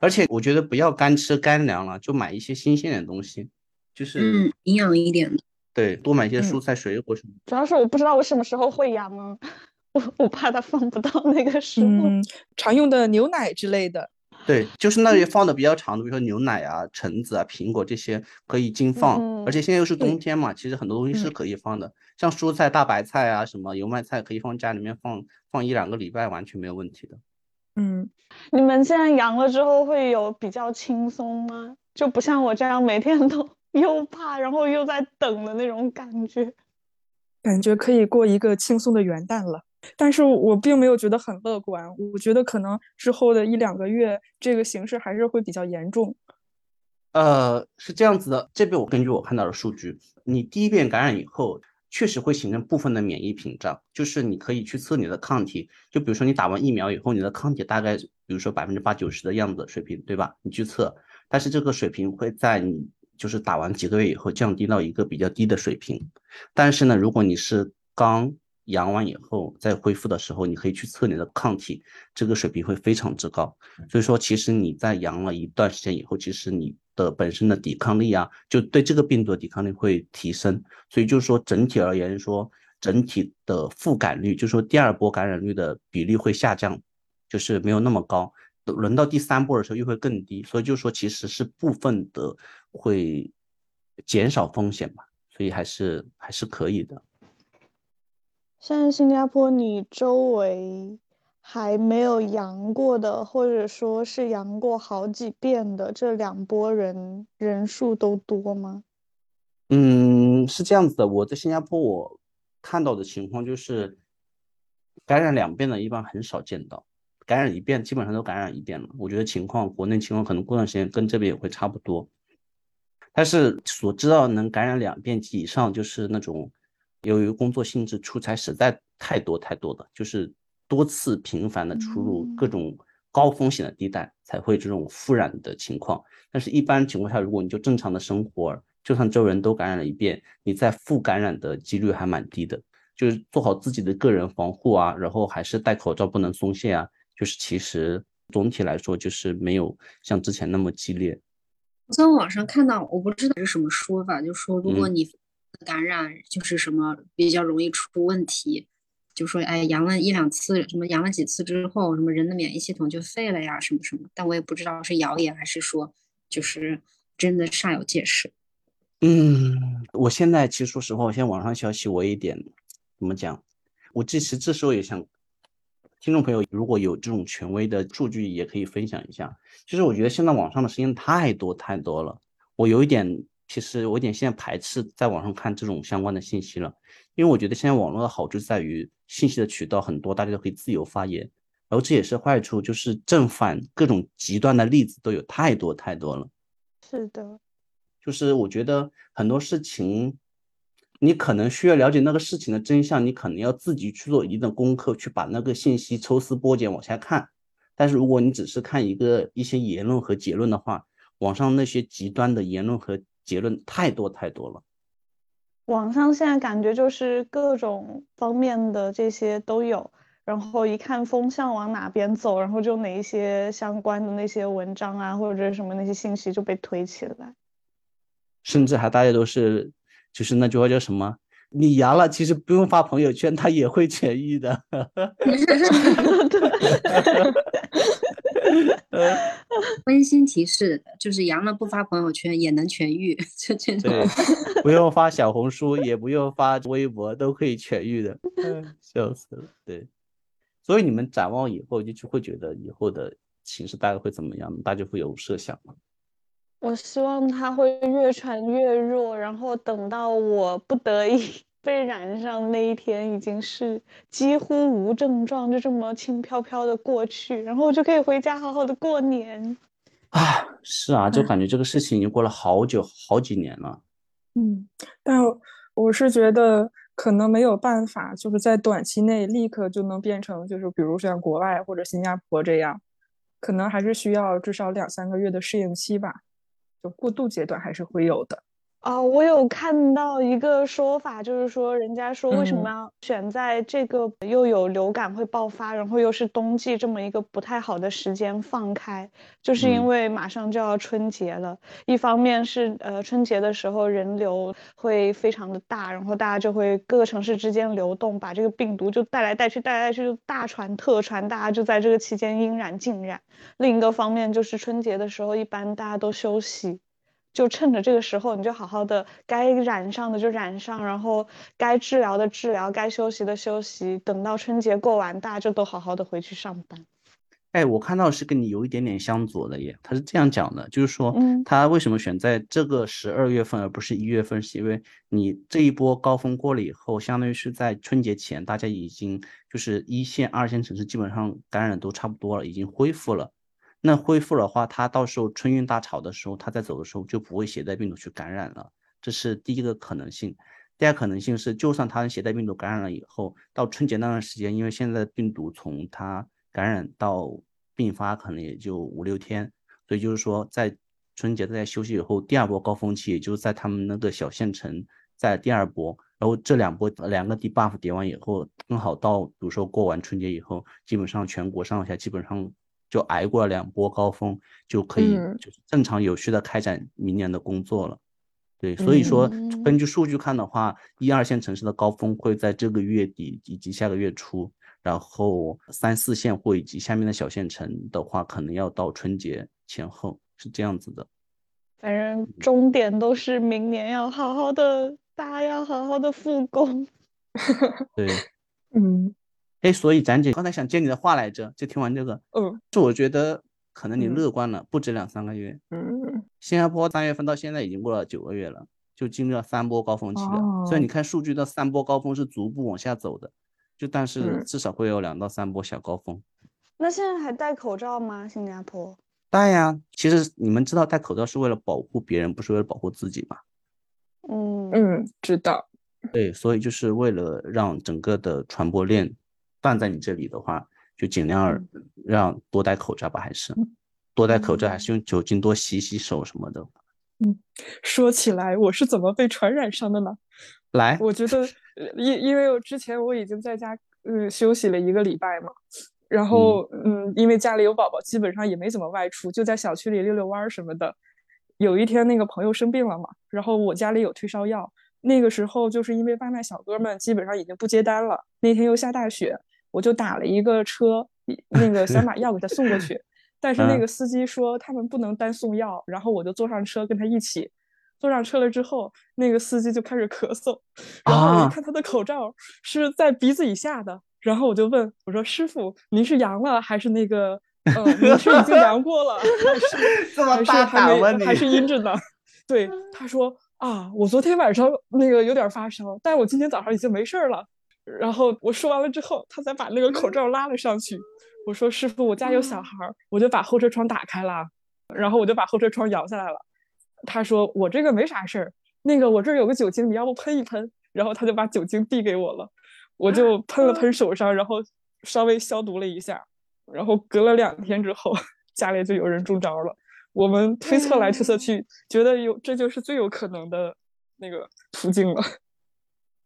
而且我觉得不要干吃干粮了，就买一些新鲜点东西，就是嗯，营养一点的。对，多买一些蔬菜水果什么。主要是我不知道我什么时候会阳啊，*laughs* 我我怕它放不到那个时候。嗯，常用的牛奶之类的。对，就是那里放的比较长的，比如说牛奶啊、橙子啊、苹果这些可以经放，而且现在又是冬天嘛，其实很多东西是可以放的，像蔬菜、大白菜啊、什么油麦菜，可以放家里面放放一两个礼拜，完全没有问题的。嗯，你们现在阳了之后会有比较轻松吗？就不像我这样每天都 *laughs* 又怕，然后又在等的那种感觉，感觉可以过一个轻松的元旦了。但是我并没有觉得很乐观，我觉得可能之后的一两个月，这个形势还是会比较严重。呃，是这样子的，这边我根据我看到的数据，你第一遍感染以后，确实会形成部分的免疫屏障，就是你可以去测你的抗体，就比如说你打完疫苗以后，你的抗体大概，比如说百分之八九十的样子水平，对吧？你去测，但是这个水平会在你就是打完几个月以后降低到一个比较低的水平。但是呢，如果你是刚阳完以后再恢复的时候，你可以去测你的抗体，这个水平会非常之高。所以说，其实你在阳了一段时间以后，其实你的本身的抵抗力啊，就对这个病毒的抵抗力会提升。所以就是说，整体而言说，整体的覆盖率，就是说第二波感染率的比例会下降，就是没有那么高。轮到第三波的时候又会更低。所以就是说，其实是部分的会减少风险吧。所以还是还是可以的。现在新加坡，你周围还没有阳过的，或者说是阳过好几遍的这两波人人数都多吗？嗯，是这样子的。我在新加坡，我看到的情况就是，感染两遍的一般很少见到，感染一遍基本上都感染一遍了。我觉得情况，国内情况可能过段时间跟这边也会差不多。但是所知道能感染两遍及以上，就是那种。由于工作性质出差实在太多太多的，就是多次频繁的出入各种高风险的地带，才会这种复染的情况。但是，一般情况下，如果你就正常的生活，就算周围人都感染了一遍，你再复感染的几率还蛮低的。就是做好自己的个人防护啊，然后还是戴口罩不能松懈啊。就是其实总体来说，就是没有像之前那么激烈。我在网上看到，我不知道是什么说法，就说如果你。感染就是什么比较容易出问题，就说哎阳了一两次，什么阳了几次之后，什么人的免疫系统就废了呀，什么什么。但我也不知道是谣言还是说就是真的煞有介事。嗯，我现在其实说实话，我现在网上消息我一点怎么讲？我这实这时候也想，听众朋友如果有这种权威的数据，也可以分享一下。其实我觉得现在网上的声音太多太多了，我有一点。其实我有点现在排斥在网上看这种相关的信息了，因为我觉得现在网络的好处在于信息的渠道很多，大家都可以自由发言，然后这也是坏处，就是正反各种极端的例子都有太多太多了。是的，就是我觉得很多事情，你可能需要了解那个事情的真相，你可能要自己去做一定的功课，去把那个信息抽丝剥茧往下看。但是如果你只是看一个一些言论和结论的话，网上那些极端的言论和结论太多太多了，网上现在感觉就是各种方面的这些都有，然后一看风向往哪边走，然后就哪一些相关的那些文章啊，或者什么那些信息就被推起来，甚至还大家都是，就是那句话叫什么？你阳了，其实不用发朋友圈，他也会痊愈的。*laughs* *laughs* *laughs* *laughs* 温馨提示，就是阳了不发朋友圈也能痊愈，就这种。对，不用发小红书，也不用发微博，都可以痊愈的。*laughs* 笑死了。对，所以你们展望以后，就会觉得以后的形势大概会怎么样？大家会有设想吗？我希望它会越传越弱，然后等到我不得已被染上那一天，已经是几乎无症状，就这么轻飘飘的过去，然后我就可以回家好好的过年。啊，是啊，就感觉这个事情已经过了好久好几年了。嗯，但我是觉得可能没有办法，就是在短期内立刻就能变成，就是比如像国外或者新加坡这样，可能还是需要至少两三个月的适应期吧。就过渡阶段还是会有的。哦，我有看到一个说法，就是说，人家说为什么要选在这个又有流感会爆发，然后又是冬季这么一个不太好的时间放开，就是因为马上就要春节了。一方面是呃春节的时候人流会非常的大，然后大家就会各个城市之间流动，把这个病毒就带来带去，带来带去就大传特传，大家就在这个期间因染尽染。另一个方面就是春节的时候一般大家都休息。就趁着这个时候，你就好好的该染上的就染上，然后该治疗的治疗，该休息的休息。等到春节过完，大家就都好好的回去上班。哎，我看到是跟你有一点点相左的耶。他是这样讲的，就是说，嗯，他为什么选在这个十二月份而不是一月份？是因为你这一波高峰过了以后，相当于是在春节前，大家已经就是一线、二线城市基本上感染都差不多了，已经恢复了。那恢复的话，他到时候春运大潮的时候，他在走的时候就不会携带病毒去感染了，这是第一个可能性。第二可能性是，就算他携带病毒感染了以后，到春节那段时间，因为现在病毒从他感染到病发可能也就五六天，所以就是说，在春节在休息以后，第二波高峰期也就在他们那个小县城在第二波，然后这两波两个 debuff 叠完以后，刚好到比如说过完春节以后，基本上全国上下基本上。就挨过了两波高峰，就可以就是正常有序的开展明年的工作了。对，所以说根据数据看的话，一二线城市的高峰会在这个月底以及下个月初，然后三四线或以及下面的小县城的话，可能要到春节前后，是这样子的。反正终点都是明年要好好的，大家要好好的复工。对，*laughs* 嗯。哎，所以展姐刚才想接你的话来着，就听完这个，嗯，是我觉得可能你乐观了，不止两三个月。嗯，新加坡三月份到现在已经过了九个月了，就经历了三波高峰期了。所以你看数据的三波高峰是逐步往下走的，就但是至少会有两到三波小高峰。那现在还戴口罩吗？新加坡戴呀。其实你们知道戴口罩是为了保护别人，不是为了保护自己吗？嗯嗯，知道。对，所以就是为了让整个的传播链。断在你这里的话，就尽量让多戴口罩吧，还是多戴口罩，还是用酒精多洗洗手什么的。嗯，说起来，我是怎么被传染上的呢？来，我觉得，因因为我之前我已经在家嗯休息了一个礼拜嘛，然后嗯，因为家里有宝宝，基本上也没怎么外出，就在小区里溜溜弯什么的。有一天那个朋友生病了嘛，然后我家里有退烧药，那个时候就是因为外卖小哥们基本上已经不接单了，那天又下大雪。我就打了一个车，那个想把药给他送过去，但是那个司机说他们不能单送药，然后我就坐上车跟他一起，坐上车了之后，那个司机就开始咳嗽，然后我一看他的口罩是在鼻子以下的，然后我就问我说师傅您是阳了还是那个，嗯，您是已经阳过了 *laughs* 还是 *laughs* 还是还是阴着呢？对，*laughs* 他说啊，我昨天晚上那个有点发烧，但我今天早上已经没事了。然后我说完了之后，他才把那个口罩拉了上去。我说：“师傅，我家有小孩儿，我就把后车窗打开了，然后我就把后车窗摇下来了。”他说：“我这个没啥事儿，那个我这儿有个酒精，你要不喷一喷？”然后他就把酒精递给我了，我就 *laughs* 喷了喷手上，然后稍微消毒了一下。然后隔了两天之后，*laughs* 家里就有人中招了。我们推测来推测去，觉得有这就是最有可能的那个途径了。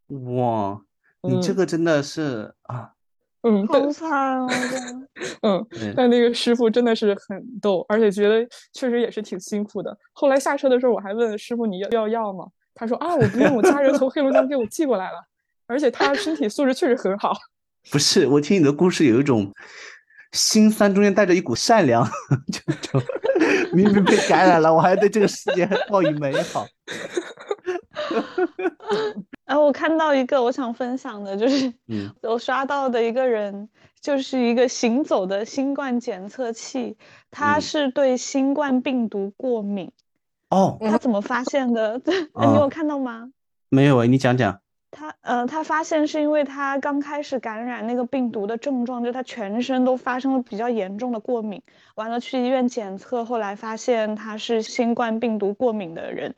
*laughs* 哇！你这个真的是啊，嗯，好惨啊，*laughs* 嗯，但那个师傅真的是很逗，而且觉得确实也是挺辛苦的。后来下车的时候，我还问师傅你要要药吗？他说啊，我不用，我家人从黑龙江给我寄过来了，而且他身体素质确实很好。*laughs* 不是，我听你的故事有一种心酸，中间带着一股善良，*laughs* 就就明明被感染了，我还对这个世界报以美好。哎，我看到一个我想分享的，就是嗯 *laughs* 我刷到的一个人，就是一个行走的新冠检测器，他嗯是对新冠病毒过敏。哦，他怎么发现的？*laughs* 你啊有看到吗？没有哎，你讲讲。他呃，他发现是因为他刚开始感染那个病毒的症状，就他全身都发生了比较严重的过敏，完了去医院检测，后来发现他是新冠病毒过敏的人。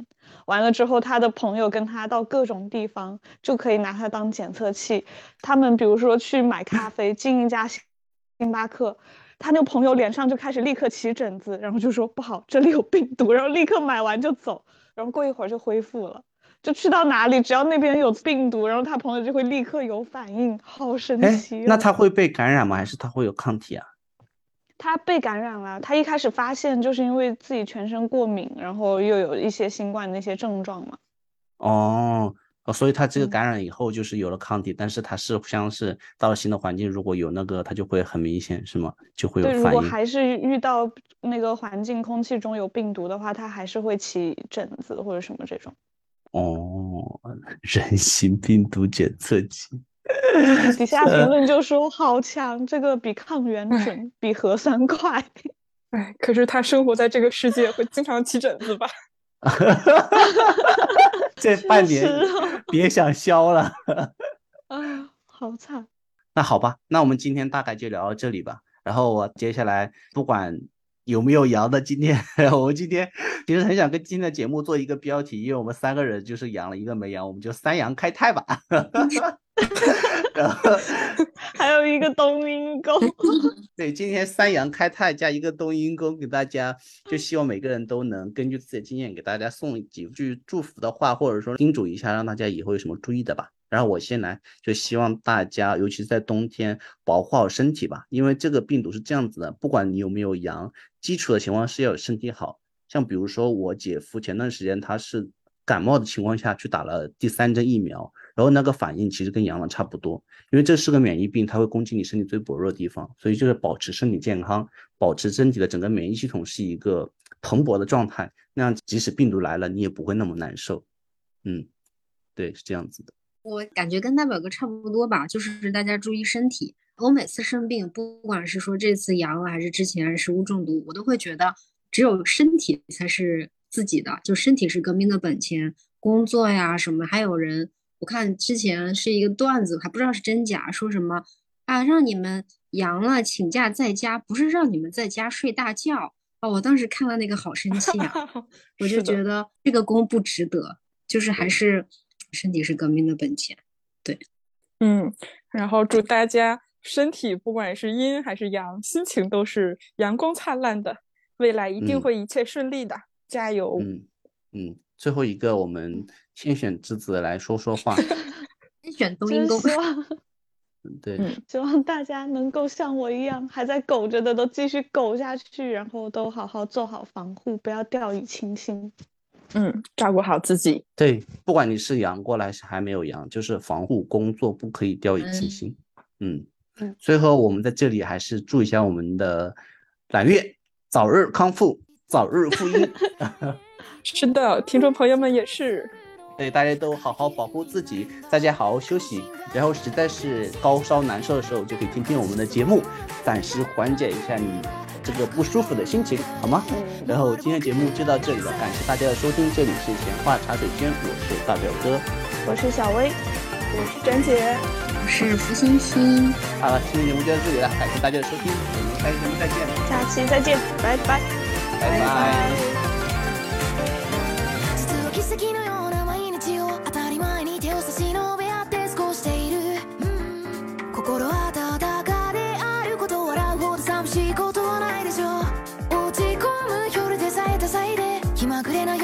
完了之后，他的朋友跟他到各种地方就可以拿他当检测器。他们比如说去买咖啡，进一家星巴克，他那个朋友脸上就开始立刻起疹子，然后就说不好，这里有病毒，然后立刻买完就走，然后过一会儿就恢复了。就去到哪里，只要那边有病毒，然后他朋友就会立刻有反应，好神哎奇、哦。，那他会被感染吗？还是他会有抗体啊？他被感染了，他一开始发现就是因为自己全身过敏，然后又有一些新冠的那些症状嘛。哦，哦所以他这个嗯感染以后就是有了抗体，但是他是像是到了新的环境，如果有那个，他就会很明显，是吗？就会有反应。果还是遇到那个环境空气中有病毒的话，他还是会起疹子或者什么这种。哦，人形病毒检测器。底下评论 *laughs* 就说好强，这个比抗原准，比核酸快。*laughs* 哎，可是他生活在这个世界，会经常起疹子吧？*laughs* 这半年别想消了。啊，好惨。那好吧，那我们今天大概就聊到这里吧。然后我接下来不管有没有阳的，今天 *laughs* 我们今天其实很想跟今天的节目做一个标题，因为我们三个人就是阳了一个没阳，我们就三阳开泰吧。*laughs* 然后 *laughs* 还有一个冬阴功。对，今天三阳开泰加一个冬阴功给大家，就希望每个人都能根据自己的经验给大家送几句祝福的话，或者说叮嘱一下，让大家以后有什么注意的吧。然后我先来，就希望大家，尤其是在冬天，保护好身体吧，因为这个病毒是这样子的，不管你有没有阳，基础的情况是要有身体好。像比如说我姐夫前段时间他是感冒的情况下去打了第三针疫苗，然后那个反应其实跟阳了差不多，因为这是个免疫病，它会攻击你身体最薄弱的地方，所以就是保持身体健康，保持身体的整个免疫系统是一个蓬勃的状态，那样即使病毒来了，你也不会那么难受。嗯，对，是这样子的。我感觉跟大表哥差不多吧，就是大家注意身体。我每次生病，不管是说这次阳了还是之前食物中毒，我都会觉得只有身体才是自己的，就身体是革命的本钱。工作呀什么，还有人，我看之前是一个段子，还不知道是真假，说什么啊，让你们阳了请假在家，不是让你们在家睡大觉啊！我当时看了那个好生气啊，*laughs* 我就觉得这个功不值得，就是还是身体是革命的本钱。对嗯，然后祝大家身体不管是阴还是阳，心情都是阳光灿烂的，未来一定嗯会一切顺利的，加油！嗯嗯，最后一个我们天选之子来说说话。*laughs* 先选冬真阴功，希望 *laughs* 对，嗯希望大家能够像我一样，还在苟着的都继续苟下去，然后都好好做好防护，不要掉以轻心。嗯，照顾好自己。对，不管你是阳过来还是还没有阳，就是防护工作不可以掉以轻嗯心。嗯嗯，最后我们在这里还是祝一下我们的揽月早日康复，早日复阴。*laughs* 是的，听众朋友们也是。对，大家都好好保护自己，在家好好休息，然后实在是高烧难受的时候，就可以听听我们的节目，暂时缓解一下你这个不舒服的心情，好吗？然后今天节目就到这里了，感谢大家的收听，这里是闲话茶水间，我是大表哥。我是小薇，我是展姐，我是福星星。好了，今天节目就到这里了，感谢大家的收听，我们下期节目再见，下期再见，拜拜。拜拜まぐれな